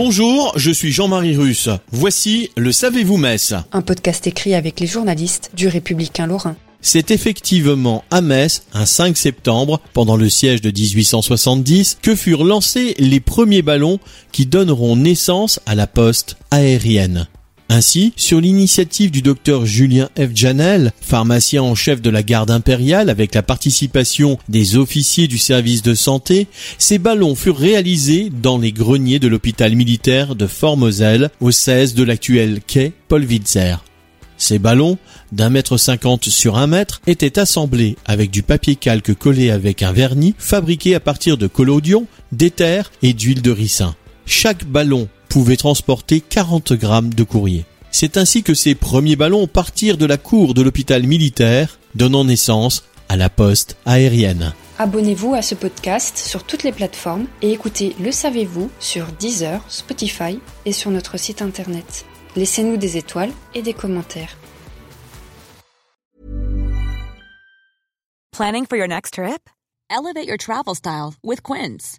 Bonjour, je suis Jean-Marie Russe. Voici le Savez-vous Metz un podcast écrit avec les journalistes du Républicain Lorrain. C'est effectivement à Metz, un 5 septembre, pendant le siège de 1870, que furent lancés les premiers ballons qui donneront naissance à la poste aérienne. Ainsi, sur l'initiative du docteur Julien F. Janel, pharmacien en chef de la garde impériale avec la participation des officiers du service de santé, ces ballons furent réalisés dans les greniers de l'hôpital militaire de Fort-Moselle, au 16 de l'actuel quai Paul Witzer. Ces ballons, d'un mètre cinquante sur un mètre, étaient assemblés avec du papier calque collé avec un vernis fabriqué à partir de collodion, d'éther et d'huile de ricin. Chaque ballon pouvait transporter 40 grammes de courrier. C'est ainsi que ces premiers ballons partirent de la cour de l'hôpital militaire, donnant naissance à la poste aérienne. Abonnez-vous à ce podcast sur toutes les plateformes et écoutez Le Savez-vous sur Deezer, Spotify et sur notre site internet. Laissez-nous des étoiles et des commentaires. Planning for your next trip? Elevate your travel style with Quince.